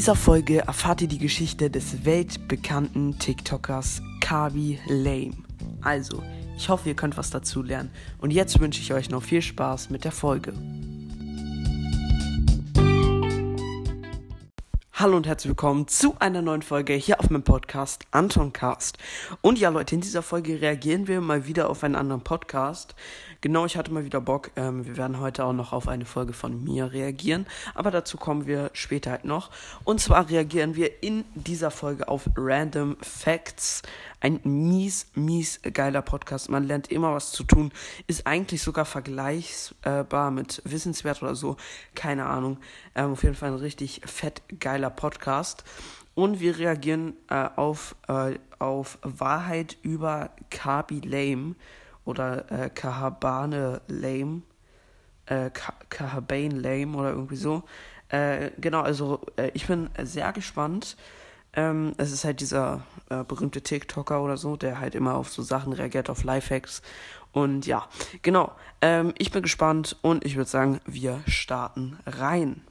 dieser Folge erfahrt ihr die Geschichte des weltbekannten TikTokers Kabi Lame. Also, ich hoffe, ihr könnt was dazu lernen. Und jetzt wünsche ich euch noch viel Spaß mit der Folge. Hallo und herzlich willkommen zu einer neuen Folge hier auf meinem Podcast Anton Cast. Und ja, Leute, in dieser Folge reagieren wir mal wieder auf einen anderen Podcast. Genau, ich hatte mal wieder Bock. Ähm, wir werden heute auch noch auf eine Folge von mir reagieren, aber dazu kommen wir später halt noch. Und zwar reagieren wir in dieser Folge auf Random Facts. Ein mies, mies geiler Podcast. Man lernt immer was zu tun. Ist eigentlich sogar vergleichbar mit Wissenswert oder so. Keine Ahnung. Ähm, auf jeden Fall ein richtig fett geiler Podcast. Und wir reagieren äh, auf, äh, auf Wahrheit über Kabi Lame oder äh, Kahabane Lame. Äh, Kahabane Lame oder irgendwie so. Äh, genau, also äh, ich bin sehr gespannt. Ähm, es ist halt dieser äh, berühmte TikToker oder so, der halt immer auf so Sachen reagiert, auf Lifehacks. Und ja, genau. Ähm, ich bin gespannt und ich würde sagen, wir starten rein.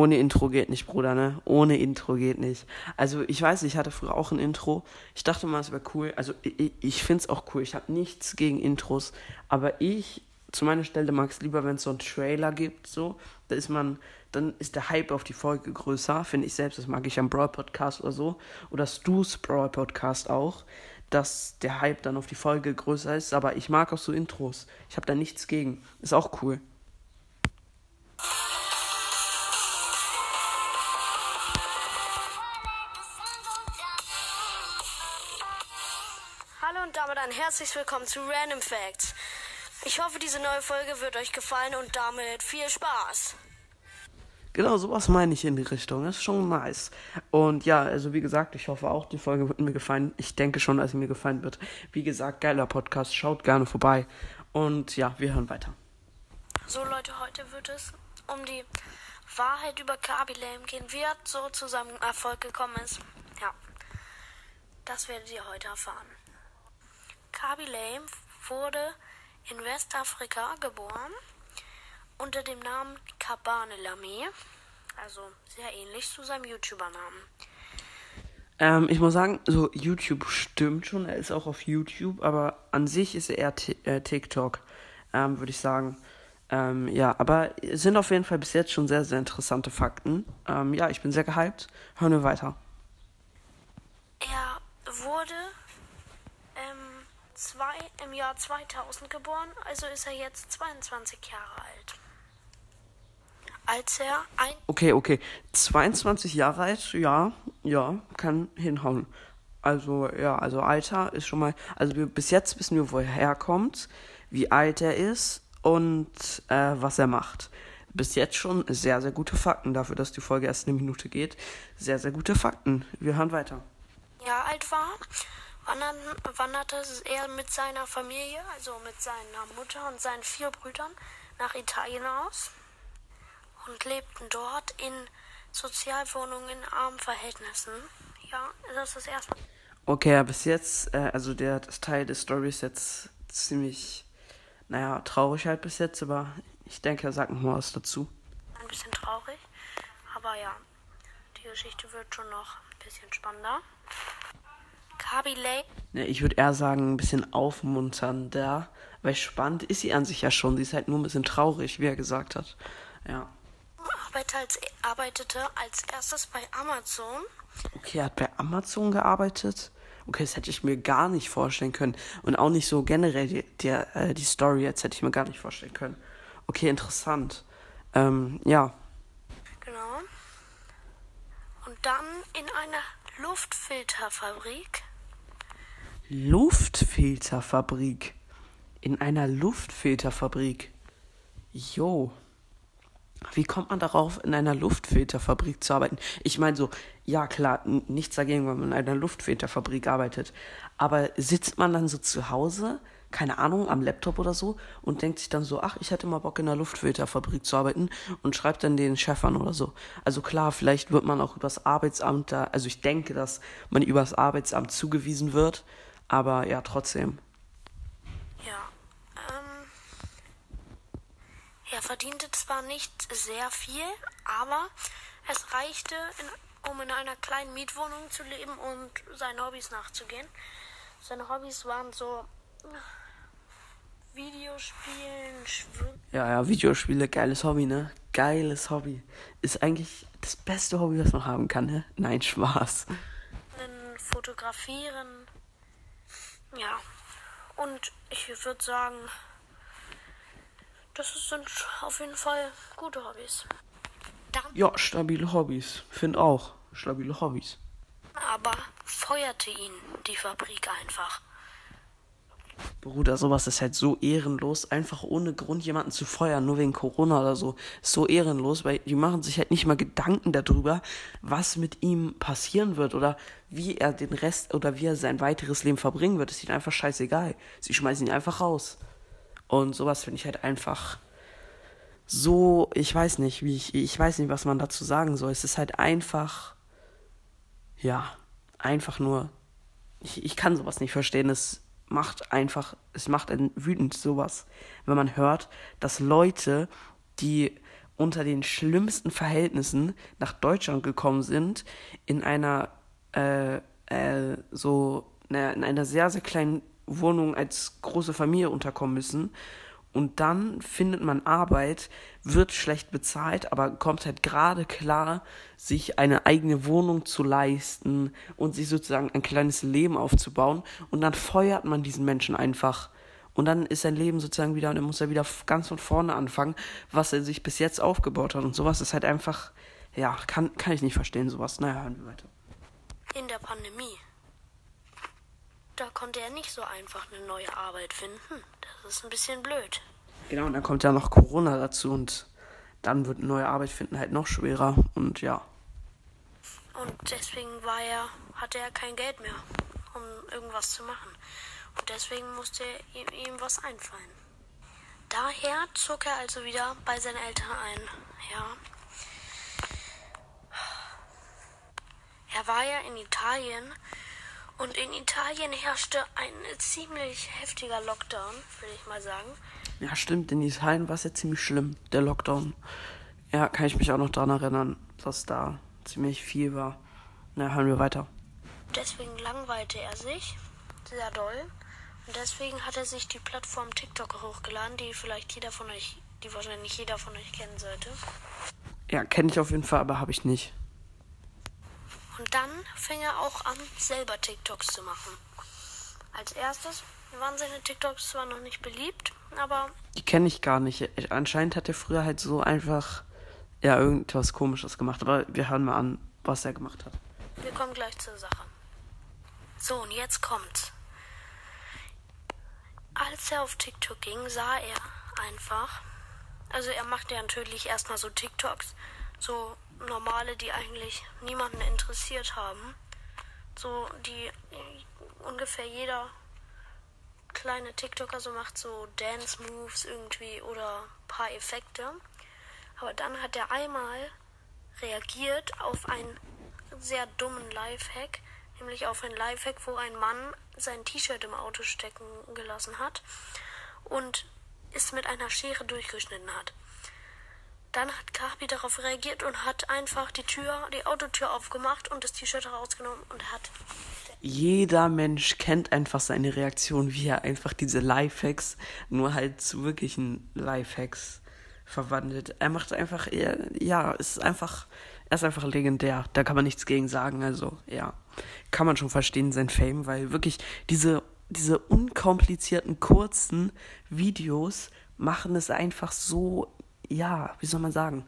Ohne Intro geht nicht, Bruder, ne? Ohne Intro geht nicht. Also, ich weiß, ich hatte früher auch ein Intro. Ich dachte mal, es wäre cool. Also, ich, ich finde es auch cool. Ich habe nichts gegen Intros. Aber ich, zu meiner Stelle, mag es lieber, wenn es so einen Trailer gibt, so. Da ist man, dann ist der Hype auf die Folge größer, finde ich selbst. Das mag ich am Brawl Podcast oder so. Oder Stu's Brawl Podcast auch. Dass der Hype dann auf die Folge größer ist. Aber ich mag auch so Intros. Ich habe da nichts gegen. Ist auch cool. Dann herzlich willkommen zu Random Facts. Ich hoffe, diese neue Folge wird euch gefallen und damit viel Spaß. Genau, sowas meine ich in die Richtung. Das ist schon nice. Und ja, also wie gesagt, ich hoffe auch, die Folge wird mir gefallen. Ich denke schon, dass sie mir gefallen wird. Wie gesagt, geiler Podcast. Schaut gerne vorbei. Und ja, wir hören weiter. So Leute, heute wird es um die Wahrheit über Kabi Lame gehen, wie er so zu seinem Erfolg gekommen ist. Ja, das werdet ihr heute erfahren. Kaby Lame wurde in Westafrika geboren unter dem Namen Kabane Lame, also sehr ähnlich zu seinem YouTuber-Namen. Ähm, ich muss sagen, so YouTube stimmt schon, er ist auch auf YouTube, aber an sich ist er eher äh, TikTok, ähm, würde ich sagen. Ähm, ja, aber sind auf jeden Fall bis jetzt schon sehr, sehr interessante Fakten. Ähm, ja, ich bin sehr gehypt. Hören wir weiter. Er wurde zwei, im Jahr 2000 geboren, also ist er jetzt 22 Jahre alt. Als er ein. Okay, okay. 22 Jahre alt, ja, ja, kann hinhauen. Also, ja, also Alter ist schon mal. Also, wir, bis jetzt wissen wir, wo er herkommt, wie alt er ist und äh, was er macht. Bis jetzt schon sehr, sehr gute Fakten dafür, dass die Folge erst eine Minute geht. Sehr, sehr gute Fakten. Wir hören weiter. Ja, alt war wanderte er mit seiner Familie, also mit seiner Mutter und seinen vier Brüdern, nach Italien aus und lebten dort in Sozialwohnungen in armen Verhältnissen. Ja, das ist das erste. Okay, bis jetzt, äh, also der Teil des Stories jetzt ziemlich, naja, traurig halt bis jetzt, aber ich denke, er sagt noch mal was dazu. Ein bisschen traurig, aber ja, die Geschichte wird schon noch ein bisschen spannender. Kaby Lane. Ja, ich würde eher sagen, ein bisschen aufmunternder, weil spannend ist sie an sich ja schon. Sie ist halt nur ein bisschen traurig, wie er gesagt hat. Ja. Arbeit als, arbeitete als erstes bei Amazon. Okay, er hat bei Amazon gearbeitet. Okay, das hätte ich mir gar nicht vorstellen können. Und auch nicht so generell die, die, äh, die Story jetzt hätte ich mir gar nicht vorstellen können. Okay, interessant. Ähm, ja. Genau. Und dann in einer Luftfilterfabrik Luftfilterfabrik. In einer Luftfilterfabrik. Jo. Wie kommt man darauf, in einer Luftfilterfabrik zu arbeiten? Ich meine so, ja klar, nichts dagegen, wenn man in einer Luftfilterfabrik arbeitet. Aber sitzt man dann so zu Hause, keine Ahnung, am Laptop oder so und denkt sich dann so, ach, ich hätte mal Bock in der Luftfilterfabrik zu arbeiten und schreibt dann den Chef an oder so. Also klar, vielleicht wird man auch übers Arbeitsamt da, also ich denke, dass man übers Arbeitsamt zugewiesen wird, aber ja, trotzdem. Ja. Ähm, er verdiente zwar nicht sehr viel, aber es reichte, in, um in einer kleinen Mietwohnung zu leben und seinen Hobbys nachzugehen. Seine Hobbys waren so Videospielen, Schwimmen. Ja, ja, Videospiele, geiles Hobby, ne? Geiles Hobby. Ist eigentlich das beste Hobby, was man haben kann, ne? Nein, Spaß. Fotografieren. Ja. Und ich würde sagen, das sind auf jeden Fall gute Hobbys. Dann ja, stabile Hobbys. Find auch. Stabile Hobbys. Aber feuerte ihn die Fabrik einfach. Bruder, sowas ist halt so ehrenlos, einfach ohne Grund jemanden zu feuern, nur wegen Corona oder so. Ist so ehrenlos, weil die machen sich halt nicht mal Gedanken darüber, was mit ihm passieren wird oder wie er den Rest oder wie er sein weiteres Leben verbringen wird. Ist ihnen einfach scheißegal. Sie schmeißen ihn einfach raus. Und sowas finde ich halt einfach so, ich weiß nicht, wie ich, ich weiß nicht, was man dazu sagen soll. Es ist halt einfach, ja, einfach nur, ich, ich kann sowas nicht verstehen. Es macht einfach, es macht einen wütend sowas, wenn man hört, dass Leute, die unter den schlimmsten Verhältnissen nach Deutschland gekommen sind, in einer äh, äh, so in einer sehr sehr kleinen Wohnung als große Familie unterkommen müssen und dann findet man Arbeit, wird schlecht bezahlt, aber kommt halt gerade klar, sich eine eigene Wohnung zu leisten und sich sozusagen ein kleines Leben aufzubauen. Und dann feuert man diesen Menschen einfach. Und dann ist sein Leben sozusagen wieder, und dann muss er wieder ganz von vorne anfangen, was er sich bis jetzt aufgebaut hat. Und sowas ist halt einfach, ja, kann, kann ich nicht verstehen, sowas. Naja, hören wir weiter. In der Pandemie da konnte er nicht so einfach eine neue Arbeit finden. Das ist ein bisschen blöd. Genau, und dann kommt ja noch Corona dazu und dann wird eine neue Arbeit finden halt noch schwerer und ja. Und deswegen war er, hatte er kein Geld mehr, um irgendwas zu machen. Und deswegen musste ihm, ihm was einfallen. Daher zog er also wieder bei seinen Eltern ein. Ja. Er war ja in Italien und in Italien herrschte ein ziemlich heftiger Lockdown, würde ich mal sagen. Ja, stimmt. In Italien war es ja ziemlich schlimm, der Lockdown. Ja, kann ich mich auch noch daran erinnern, dass da ziemlich viel war. Na, hören wir weiter. Deswegen langweilte er sich sehr doll. Und deswegen hat er sich die Plattform TikTok hochgeladen, die vielleicht jeder von euch, die wahrscheinlich jeder von euch kennen sollte. Ja, kenne ich auf jeden Fall, aber habe ich nicht. Und dann fing er auch an, selber TikToks zu machen. Als erstes waren seine TikToks zwar noch nicht beliebt, aber. Die kenne ich gar nicht. Anscheinend hat er früher halt so einfach ja irgendwas komisches gemacht. Aber wir hören mal an, was er gemacht hat. Wir kommen gleich zur Sache. So, und jetzt kommt's. Als er auf TikTok ging, sah er einfach. Also er machte ja natürlich erstmal so TikToks, so normale, die eigentlich niemanden interessiert haben. So, die ungefähr jeder kleine TikToker so macht, so Dance Moves irgendwie oder paar Effekte. Aber dann hat er einmal reagiert auf einen sehr dummen Lifehack, nämlich auf einen Lifehack, wo ein Mann sein T-Shirt im Auto stecken gelassen hat und es mit einer Schere durchgeschnitten hat. Dann hat Kapi darauf reagiert und hat einfach die Tür, die Autotür aufgemacht und das T-Shirt herausgenommen und hat. Jeder Mensch kennt einfach seine Reaktion, wie er einfach diese Lifehacks nur halt zu wirklichen Lifehacks verwandelt. Er macht einfach, ja, es ist einfach, er ist einfach legendär. Da kann man nichts gegen sagen. Also, ja, kann man schon verstehen, sein Fame, weil wirklich diese, diese unkomplizierten, kurzen Videos machen es einfach so ja, wie soll man sagen,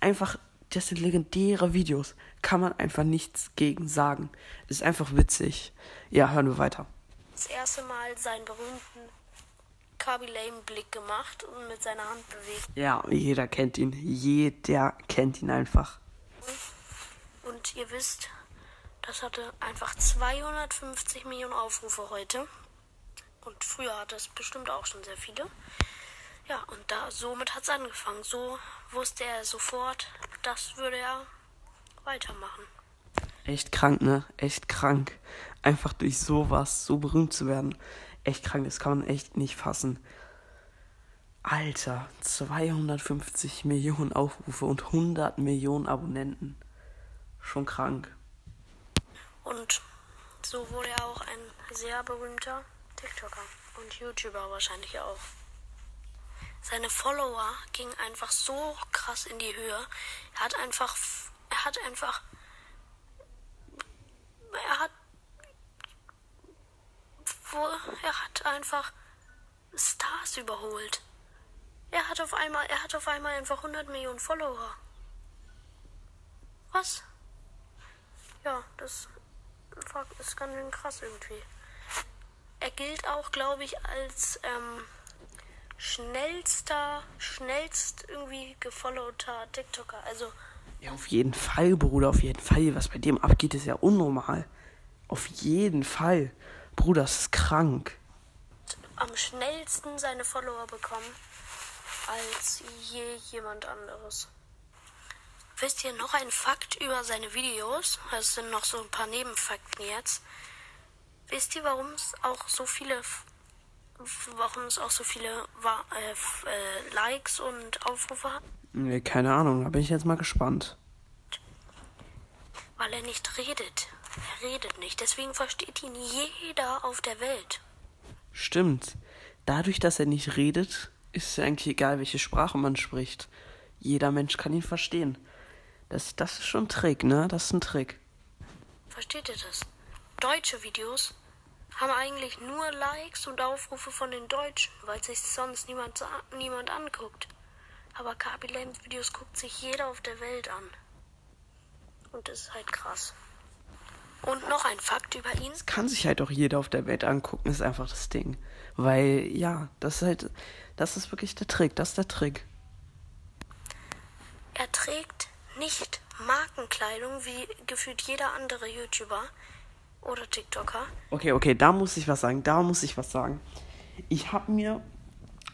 einfach, das sind legendäre Videos. Kann man einfach nichts gegen sagen. ist einfach witzig. Ja, hören wir weiter. Das erste Mal seinen berühmten Kaby Lame Blick gemacht und mit seiner Hand bewegt. Ja, jeder kennt ihn. Jeder kennt ihn einfach. Und ihr wisst, das hatte einfach 250 Millionen Aufrufe heute. Und früher hatte es bestimmt auch schon sehr viele. Ja, und da somit hat es angefangen. So wusste er sofort, das würde er weitermachen. Echt krank, ne? Echt krank. Einfach durch sowas so berühmt zu werden. Echt krank, das kann man echt nicht fassen. Alter, 250 Millionen Aufrufe und 100 Millionen Abonnenten. Schon krank. Und so wurde er auch ein sehr berühmter TikToker und YouTuber wahrscheinlich auch. Seine Follower gingen einfach so krass in die Höhe. Er hat einfach, er hat einfach, er hat, er hat einfach Stars überholt. Er hat auf einmal, er hat auf einmal einfach 100 Millionen Follower. Was? Ja, das ist ganz schön krass irgendwie. Er gilt auch, glaube ich, als ähm, schnellster, schnellst irgendwie gefollowter TikToker. Also. Ja, auf jeden Fall, Bruder, auf jeden Fall. Was bei dem abgeht, ist ja unnormal. Auf jeden Fall. Bruder, das ist krank. Am schnellsten seine Follower bekommen als je jemand anderes. Wisst ihr noch ein Fakt über seine Videos? Es sind noch so ein paar Nebenfakten jetzt. Wisst ihr, warum es auch so viele, warum es auch so viele äh, äh, Likes und Aufrufe hat? Nee, keine Ahnung, da bin ich jetzt mal gespannt. Weil er nicht redet. Er redet nicht, deswegen versteht ihn jeder auf der Welt. Stimmt. Dadurch, dass er nicht redet, ist ja eigentlich egal, welche Sprache man spricht. Jeder Mensch kann ihn verstehen. Das, das ist schon ein Trick, ne? Das ist ein Trick. Versteht ihr das? Deutsche Videos haben eigentlich nur Likes und Aufrufe von den Deutschen, weil sich sonst niemand, niemand anguckt. Aber Kabi Lames Videos guckt sich jeder auf der Welt an. Und das ist halt krass. Und noch ein Fakt über ihn. Das kann sich halt auch jeder auf der Welt angucken, ist einfach das Ding. Weil, ja, das ist halt, das ist wirklich der Trick, das ist der Trick. Er trägt nicht Markenkleidung wie gefühlt jeder andere YouTuber oder TikToker. Okay, okay, da muss ich was sagen, da muss ich was sagen. Ich habe mir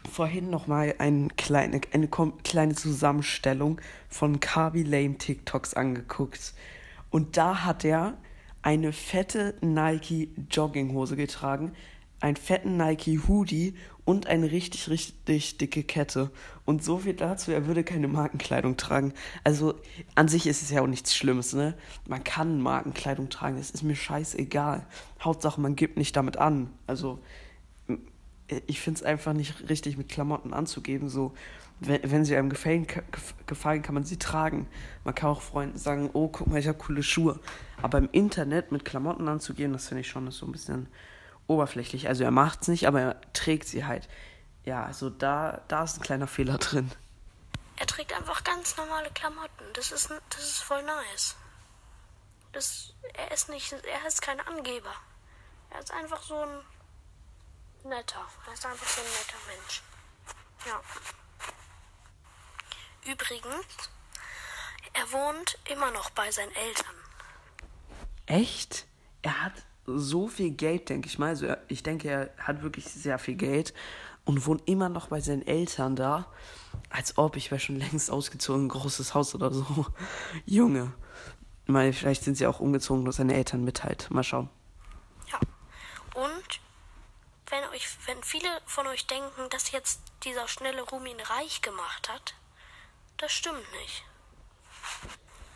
vorhin noch mal eine kleine, eine kleine Zusammenstellung von Kabi Lame TikToks angeguckt. Und da hat er eine fette Nike Jogginghose getragen, einen fetten Nike Hoodie und eine richtig, richtig dicke Kette. Und so viel dazu, er würde keine Markenkleidung tragen. Also an sich ist es ja auch nichts Schlimmes, ne? Man kann Markenkleidung tragen, es ist mir scheißegal. Hauptsache, man gibt nicht damit an. Also ich finde es einfach nicht richtig, mit Klamotten anzugeben. So, wenn, wenn sie einem gefallen, gefallen, kann man sie tragen. Man kann auch Freunden sagen, oh, guck mal, ich habe coole Schuhe. Aber im Internet mit Klamotten anzugehen, das finde ich schon so ein bisschen oberflächlich. Also er macht es nicht, aber er trägt sie halt. Ja, also da, da ist ein kleiner Fehler drin. Er trägt einfach ganz normale Klamotten. Das ist, das ist voll nice. Das, er ist nicht, er ist kein Angeber. Er ist einfach so ein netter. Er ist einfach so ein netter Mensch. Ja. Übrigens, er wohnt immer noch bei seinen Eltern. Echt? Er hat so viel Geld, denke ich mal. Also ich denke, er hat wirklich sehr viel Geld und wohnt immer noch bei seinen Eltern da. Als ob ich wäre schon längst ausgezogen, ein großes Haus oder so. Junge. Mal, vielleicht sind sie auch umgezogen, nur seine Eltern mit halt. Mal schauen. Ja. Und wenn euch, wenn viele von euch denken, dass jetzt dieser schnelle Ruhm ihn reich gemacht hat, das stimmt nicht.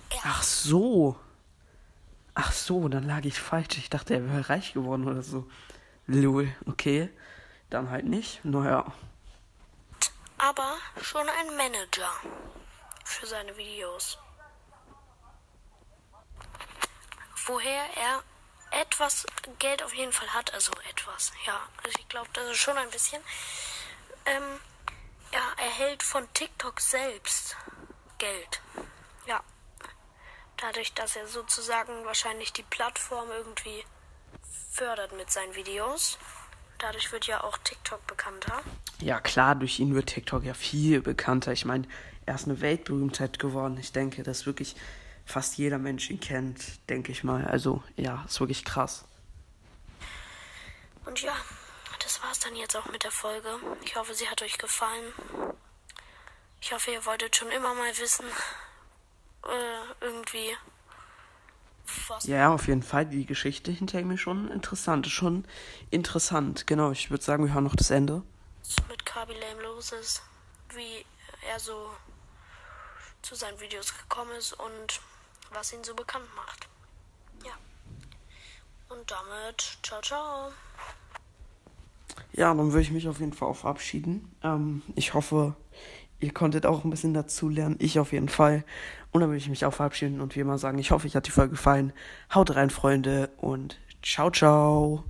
Er Ach so. Ach so, dann lag ich falsch. Ich dachte, er wäre reich geworden oder so. Lul, okay. Dann halt nicht. Naja. Aber schon ein Manager für seine Videos. Woher er etwas Geld auf jeden Fall hat, also etwas, ja. Also ich glaube, das ist schon ein bisschen. Ähm, ja, er hält von TikTok selbst Geld. Dadurch, dass er sozusagen wahrscheinlich die Plattform irgendwie fördert mit seinen Videos. Dadurch wird ja auch TikTok bekannter. Ja, klar, durch ihn wird TikTok ja viel bekannter. Ich meine, er ist eine Weltberühmtheit geworden. Ich denke, dass wirklich fast jeder Mensch ihn kennt, denke ich mal. Also, ja, ist wirklich krass. Und ja, das war's dann jetzt auch mit der Folge. Ich hoffe, sie hat euch gefallen. Ich hoffe, ihr wolltet schon immer mal wissen, äh, irgendwie. Was ja, auf jeden Fall. Die Geschichte hinter ist schon interessant. Ist schon interessant. Genau, ich würde sagen, wir hören noch das Ende. Mit Kabi Lame los ist, wie er so zu seinen Videos gekommen ist und was ihn so bekannt macht. Ja. Und damit, ciao, ciao. Ja, dann würde ich mich auf jeden Fall auch verabschieden. Ähm, ich hoffe, ihr konntet auch ein bisschen dazu lernen. Ich auf jeden Fall. Und dann würde ich mich auch verabschieden und wie immer sagen, ich hoffe, euch hat die Folge gefallen. Haut rein, Freunde, und ciao, ciao.